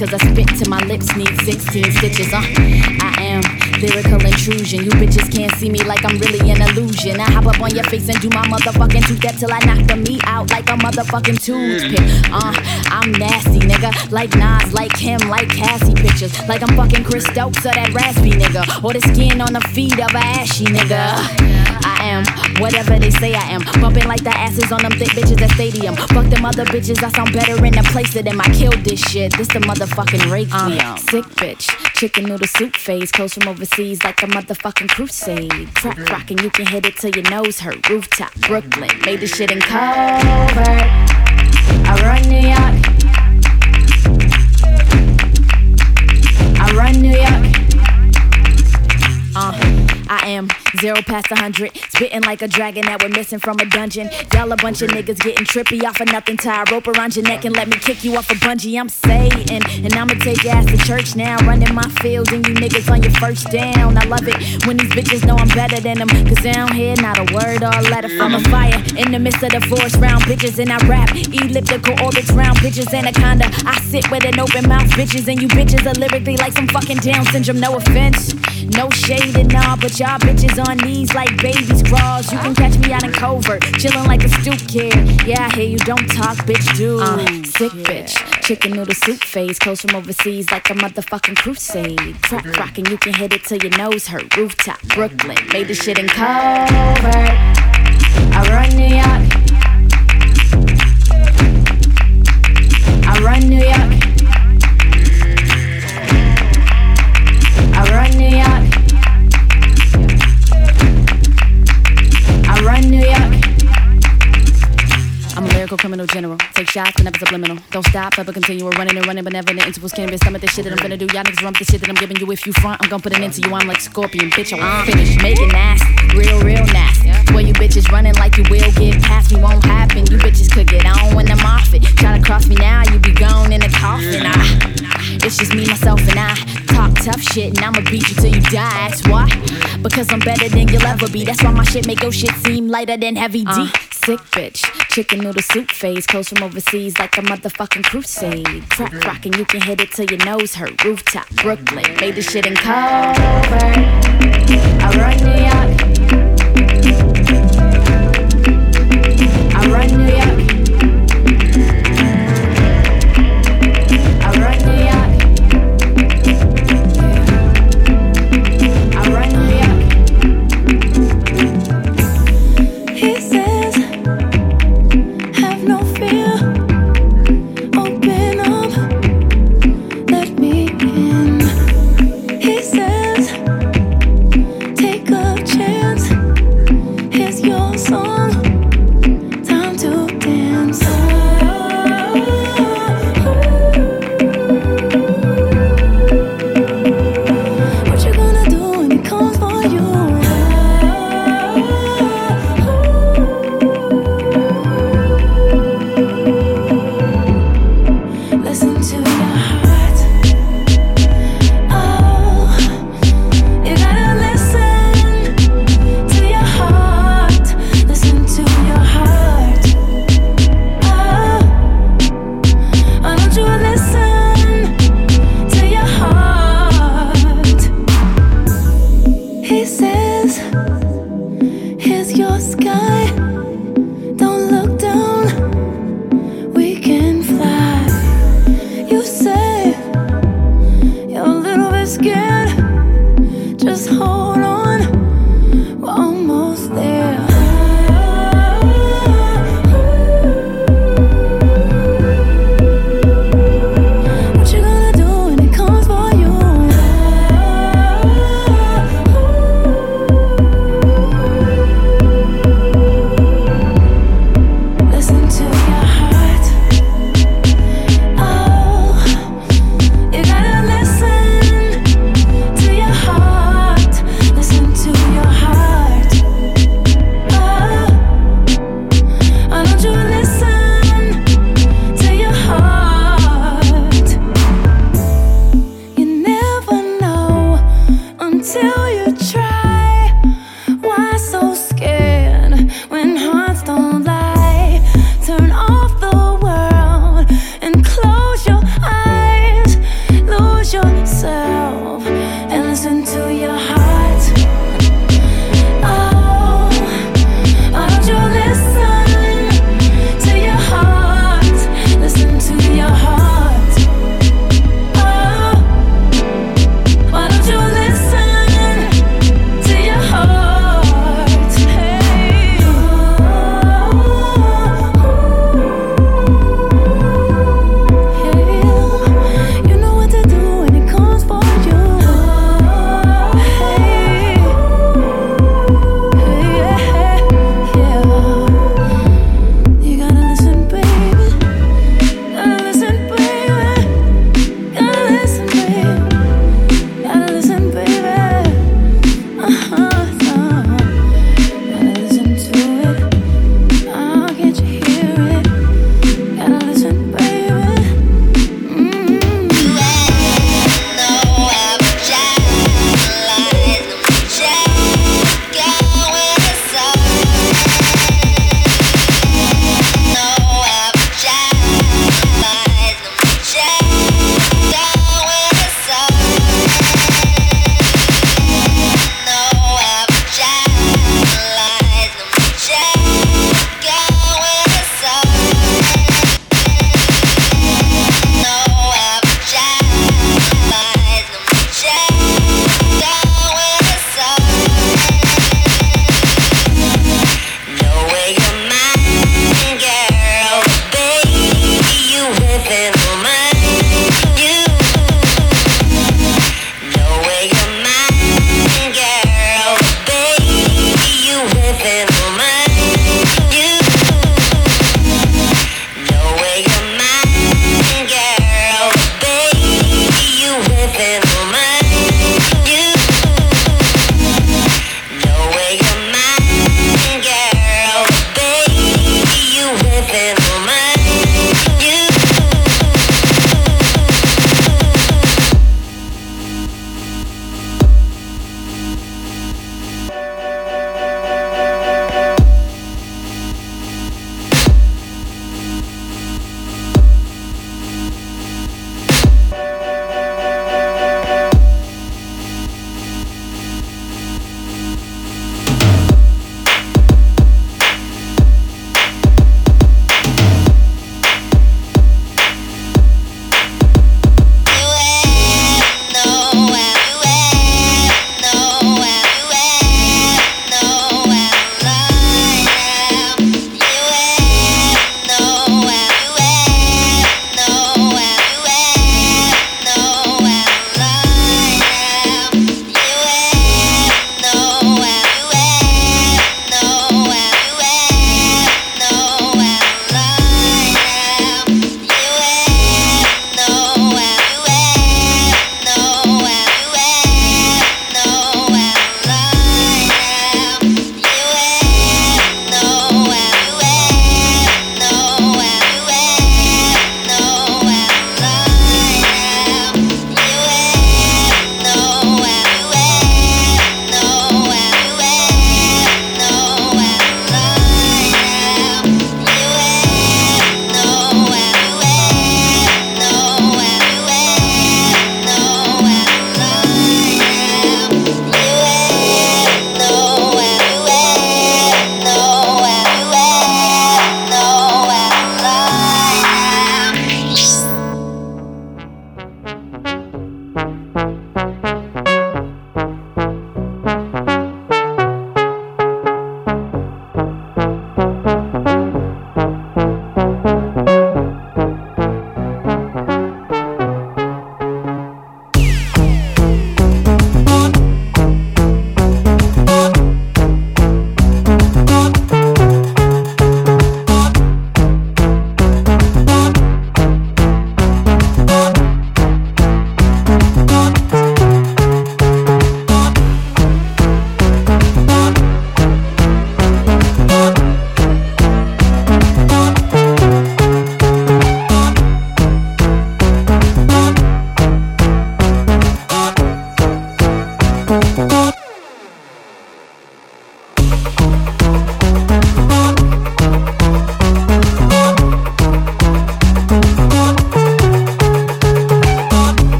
cause I spit till my lips need 16 stitches. Uh, I am lyrical intrusion. You bitches can't see me like I'm really an illusion. I hop up on your face and do my motherfucking two step till I knock the meat out like a motherfucking toothpick. Uh, I'm nasty, nigga. Like Nas, like Kim, like Cassie pictures. Like I'm fucking Chris Stokes or that raspy nigga. Or the skin on the feet of a ashy nigga. I am whatever they say I am. Bumping like the asses on them thick bitches at stadium. Fuck them other bitches, I sound better in the place of them. I killed this shit. This the motherfucking rake uh, Sick bitch. Chicken noodle soup phase. Close from overseas like a motherfucking crusade. Crack rockin', you can hit it till your nose hurt. Rooftop, Brooklyn. Made this shit in covert. I run New York. Past a hundred, spitting like a dragon that we're missing from a dungeon. Y'all a bunch of niggas getting trippy off of nothing. Tie a rope around your neck and let me kick you off a bungee. I'm Satan, and I'ma take your ass to church now. Running my field, and you niggas on your first down. I love it when these bitches know I'm better than them, cause they don't hear not a word or a letter from a fire. In the midst of the force round bitches, and I rap elliptical orbits round bitches, anaconda. I sit with an open mouth, bitches, and you bitches are lyrically like some fucking Down syndrome. No offense, no shade and all, but y'all bitches on knees like babies crawls. You can catch me out in covert, chillin' like a stoop kid. Yeah, I hear you don't talk, bitch, do. Uh, sick bitch, chicken noodle soup phase, close from overseas like a motherfucking crusade. Crack rockin', you can hit it till your nose hurt. Rooftop, Brooklyn, made this shit in covert. I run New York. I run New York. Lyrical criminal general. Take shots, but never subliminal. Don't stop, ever continue. We're running and running, but never the intervals can't be stomach the shit that I'm gonna do. Y'all niggas run the shit that I'm giving you. If you front, I'm gonna put it into you. I'm like Scorpion, bitch. I won't finish. Make it nasty, real, real nasty. Boy, you bitches running like you will get past me, won't happen. You bitches could get on when I'm off it. Try to cross me now, you be gone in the coffin. Ah, it's just me, myself, and I. Talk tough shit, and I'ma beat you till you die. That's why. Because I'm better than you'll ever be. That's why my shit make your shit seem lighter than Heavy D. Uh, sick bitch, chicken noodle soup phase, close from overseas like a motherfucking crusade. Crack rockin', you can hit it till your nose hurt. Rooftop, Brooklyn, made this shit in covert. I run New York.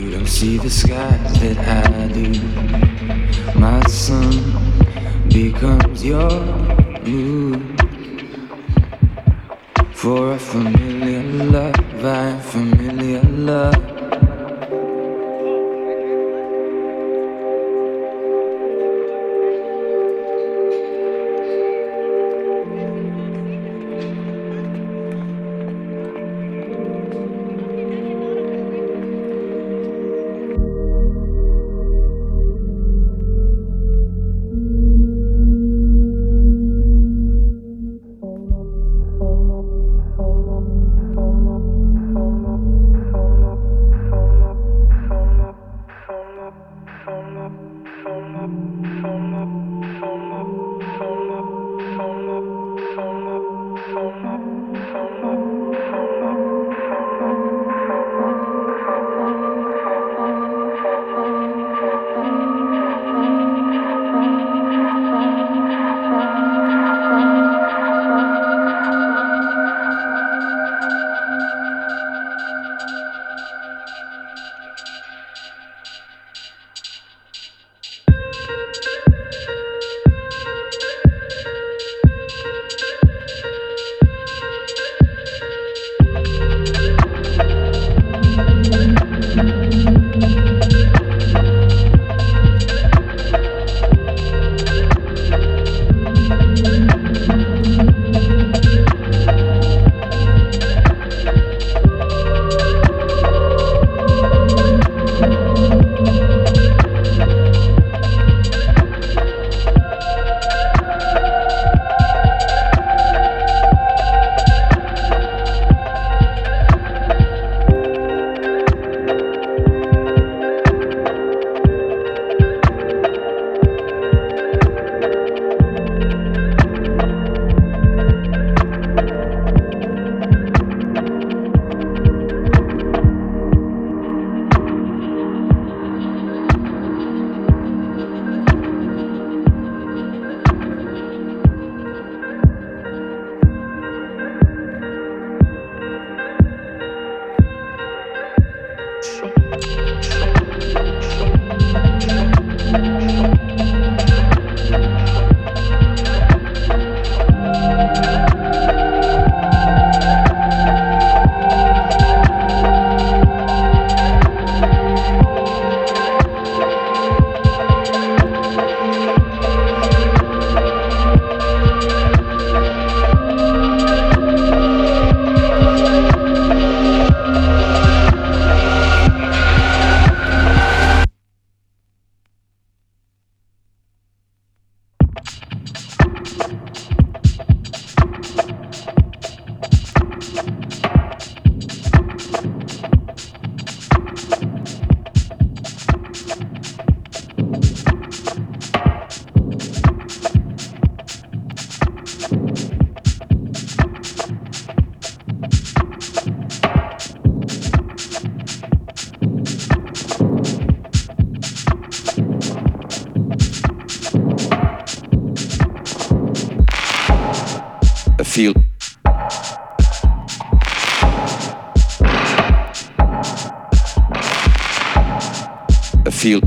You don't see the sky that I do. My sun becomes your moon. For a familiar love, I'm familiar love. Feel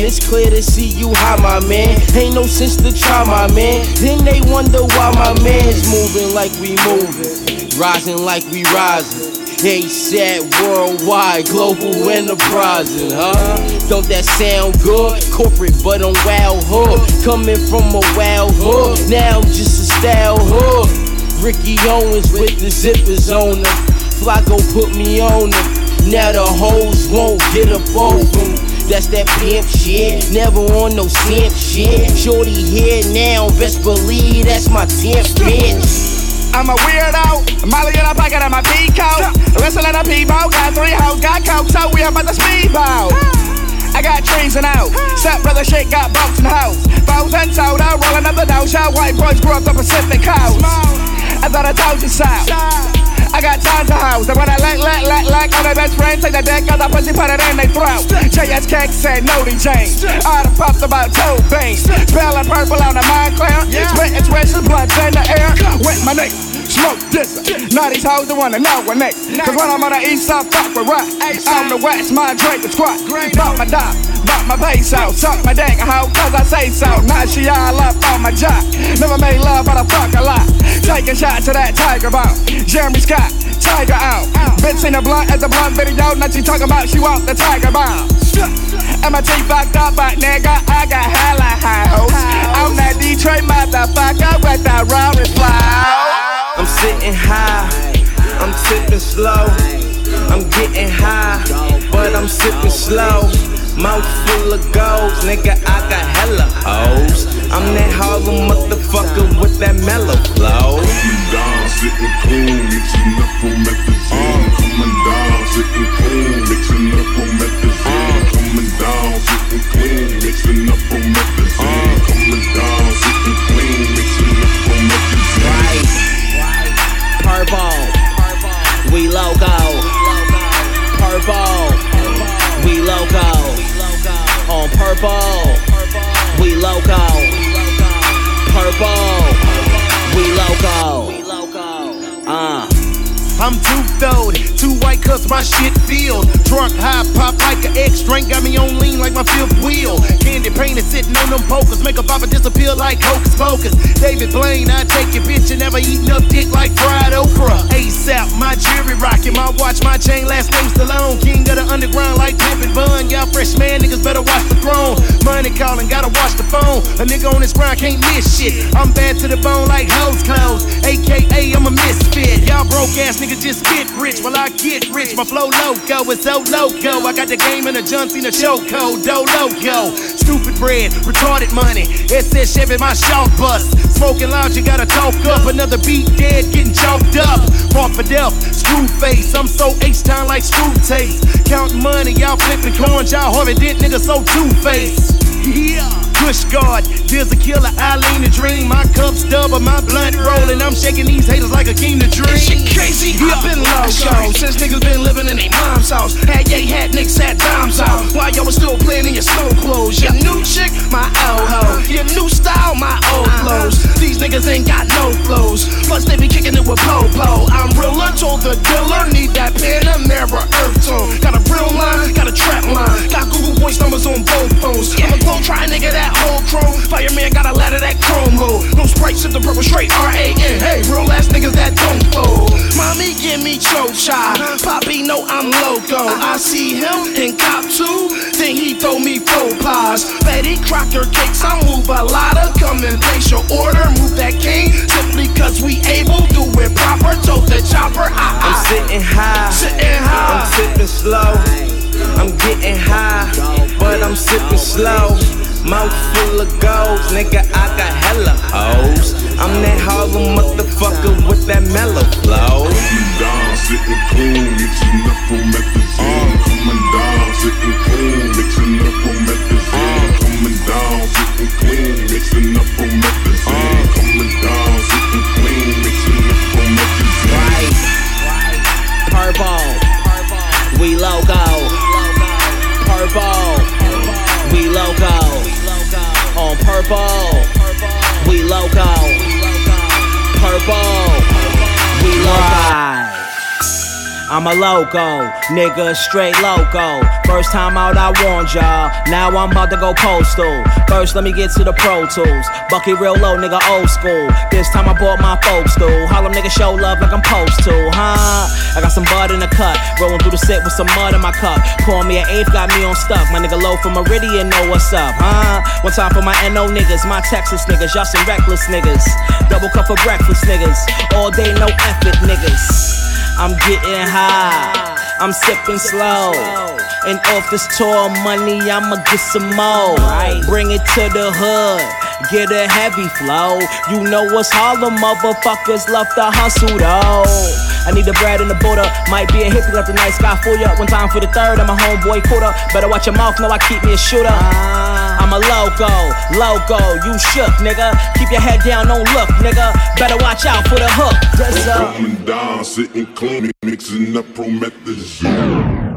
man. It's clear to see you high, my man. Ain't no sense to try, my man. Then they wonder why my man's moving like we moving. Rising like we rising. They said worldwide, global enterprising, huh? Don't that sound good? Corporate, but on wild hood. Coming from a wild hood, now I'm just a style hood. Ricky Owens with the zippers on him. Flacko put me on him. Now the hoes won't get off him. That's that pimp shit, never on no simp shit. Shorty here now, best believe that's my temp bitch. I'm a weirdo. Molly in a pocket of my peacoat. Whistle in a peaboat. Got three hoes, got coke, so we about the speedboat. I got trees and out. Step brother shit got boats and hoes. Bows and soda, rolling up the dough. Shot white boys grew up the Pacific coast. I thought I told you so. I got tons of hoes. And when I let, let, let, let all their best friends take the dick out the pussy, put it in they throat. JS Cake said no to James. I done popped about two beans. Spelling purple on the mind clear. Spitting twists, bloods in the air. With my nigga. Smoke this. Now these hoes don't wanna know what next. Cause when I'm on the east side, fuck with rock. On the west, my drink is squat. Bought my dog, bought my peso. Suck my dick, hoe, cause I say so. Now she all up on my jock. Never made love, but I fuck a lot. Taking shots to that tiger bone. Jeremy Scott, tiger out. Bitch seen a blunt at the blunt video. Now she talking about she want the tiger bomb. And my teeth fucked up, but nigga, I got hella high hoes. I'm that Detroit motherfucker with that roaring flow. I'm sitting high, I'm tipping slow. I'm getting high, but I'm sipping slow. Mouth full of gold, nigga, I got hella O's. I'm that Harlem motherfucker with that mellow flow. Coming down, sitting cool, mixing up promethazine. Coming down, sitting cool, mixing up on methazine. Coming down, sitting clean, mixing up promethazine. Purple. We logo. Purple. We logo. Uh. I'm too throwed, too white cause my shit filled. Drunk, high, pop like an X drink, got me on lean like my fifth wheel. Candy painted, sitting on them pokers, make a bopper disappear like hocus pocus. David Blaine, I take your bitch and never eating up dick like fried okra. ASAP, my jewelry rocking, my watch, my chain, last name Stallone. King of the underground like Pimpin' Bun. Y'all fresh man, niggas better watch the throne. Money calling, gotta watch the phone. A nigga on this grind can't miss shit. I'm bad to the bone like hose clothes. AKA, I'm a misfit. Y'all broke ass niggas just get rich while I get rich. My flow loco is so loco. I got the game in a John Cena show code. Do loco. Stupid bread, retarded money. Says Chevy, my shark bust. Smoking loud, you gotta talk up. Another beat dead, getting chalked up. Mark for death, screw face. I'm so H-Town like screw taste. Counting money, y'all flipping coins. Y'all Harvey Dent niggas so two-faced. Yeah. Push guard, there's a killer, I lean to dream. My cup's double, my blunt rolling. I'm shaking these haters like a king to dream. Shit crazy, I've been loco Since niggas been living in their mom's house. Had yay, had nicks, had dimes out While y'all was still playing in your snow clothes? Your new chick, my old hoe. Uh-huh. Your new style, my old uh-huh. clothes. These niggas ain't got no clothes. Plus they be kicking it with po-po. I'm realer, told the dealer. Need that Panamera earth tone. Got a real line, got a trap line. Got Google voice numbers on both phones. I'm a glow try nigga that whole chrome Fireman got a ladder that chrome roll No sprites in the purple straight R-A-N Hey, real ass niggas that don't fold Mommy give me chocha Poppy know I'm loco. I see him in cop two. Then he throw me faux pas Betty Crocker cakes I move a lot of Come and place. Your order Move that king Simply cause we able Do it proper. Tote the chopper I, I'm sitting high, Sitting high. I'm sipping slow. I'm getting high, but I'm sipping slow. Mouth full of goals, nigga, I got hella hoes. I'm that Harlem motherfucker with that mellow flow. Down, sitting cool, mixing. Coming down, sitting cool, mixing. Coming down, sitting clean, mixing. Coming down, sitting clean, mixing. Right, purple, we logo, purple, we logo. Purple, we loco. Purple, we loco. I'm a loco, nigga, straight loco. First time out, I warned y'all. Now I'm about to go postal. First, let me get to the Pro Tools. Bucky real low, nigga, old school. This time I bought my folks stool. Harlem nigga show love like I'm supposed to, huh? I got some bud in the cut. Rolling through the set with some mud in my cup. Pour me an eighth, got me on stuff. My nigga low from Meridian know what's up, huh? One time for my NO niggas, my Texas niggas. Y'all some reckless niggas. Double cup for breakfast niggas. All day, no effort niggas. I'm getting high, I'm sipping slow. And off this tour money, I'ma get some more. Bring it to the hood, get a heavy flow. You know what's Harlem, motherfuckers love to hustle though. I need the bread and the butter. Might be a hippie, let the night sky fool ya. One time for the third, I'm a homeboy quarter. Better watch your mouth, know I keep me a shooter. I'm a loco, loco, you shook, nigga. Keep your head down, don't look, nigga. Better watch out for the hook. Yes, sir. Coming down, sitting clean, mixing up promethazine.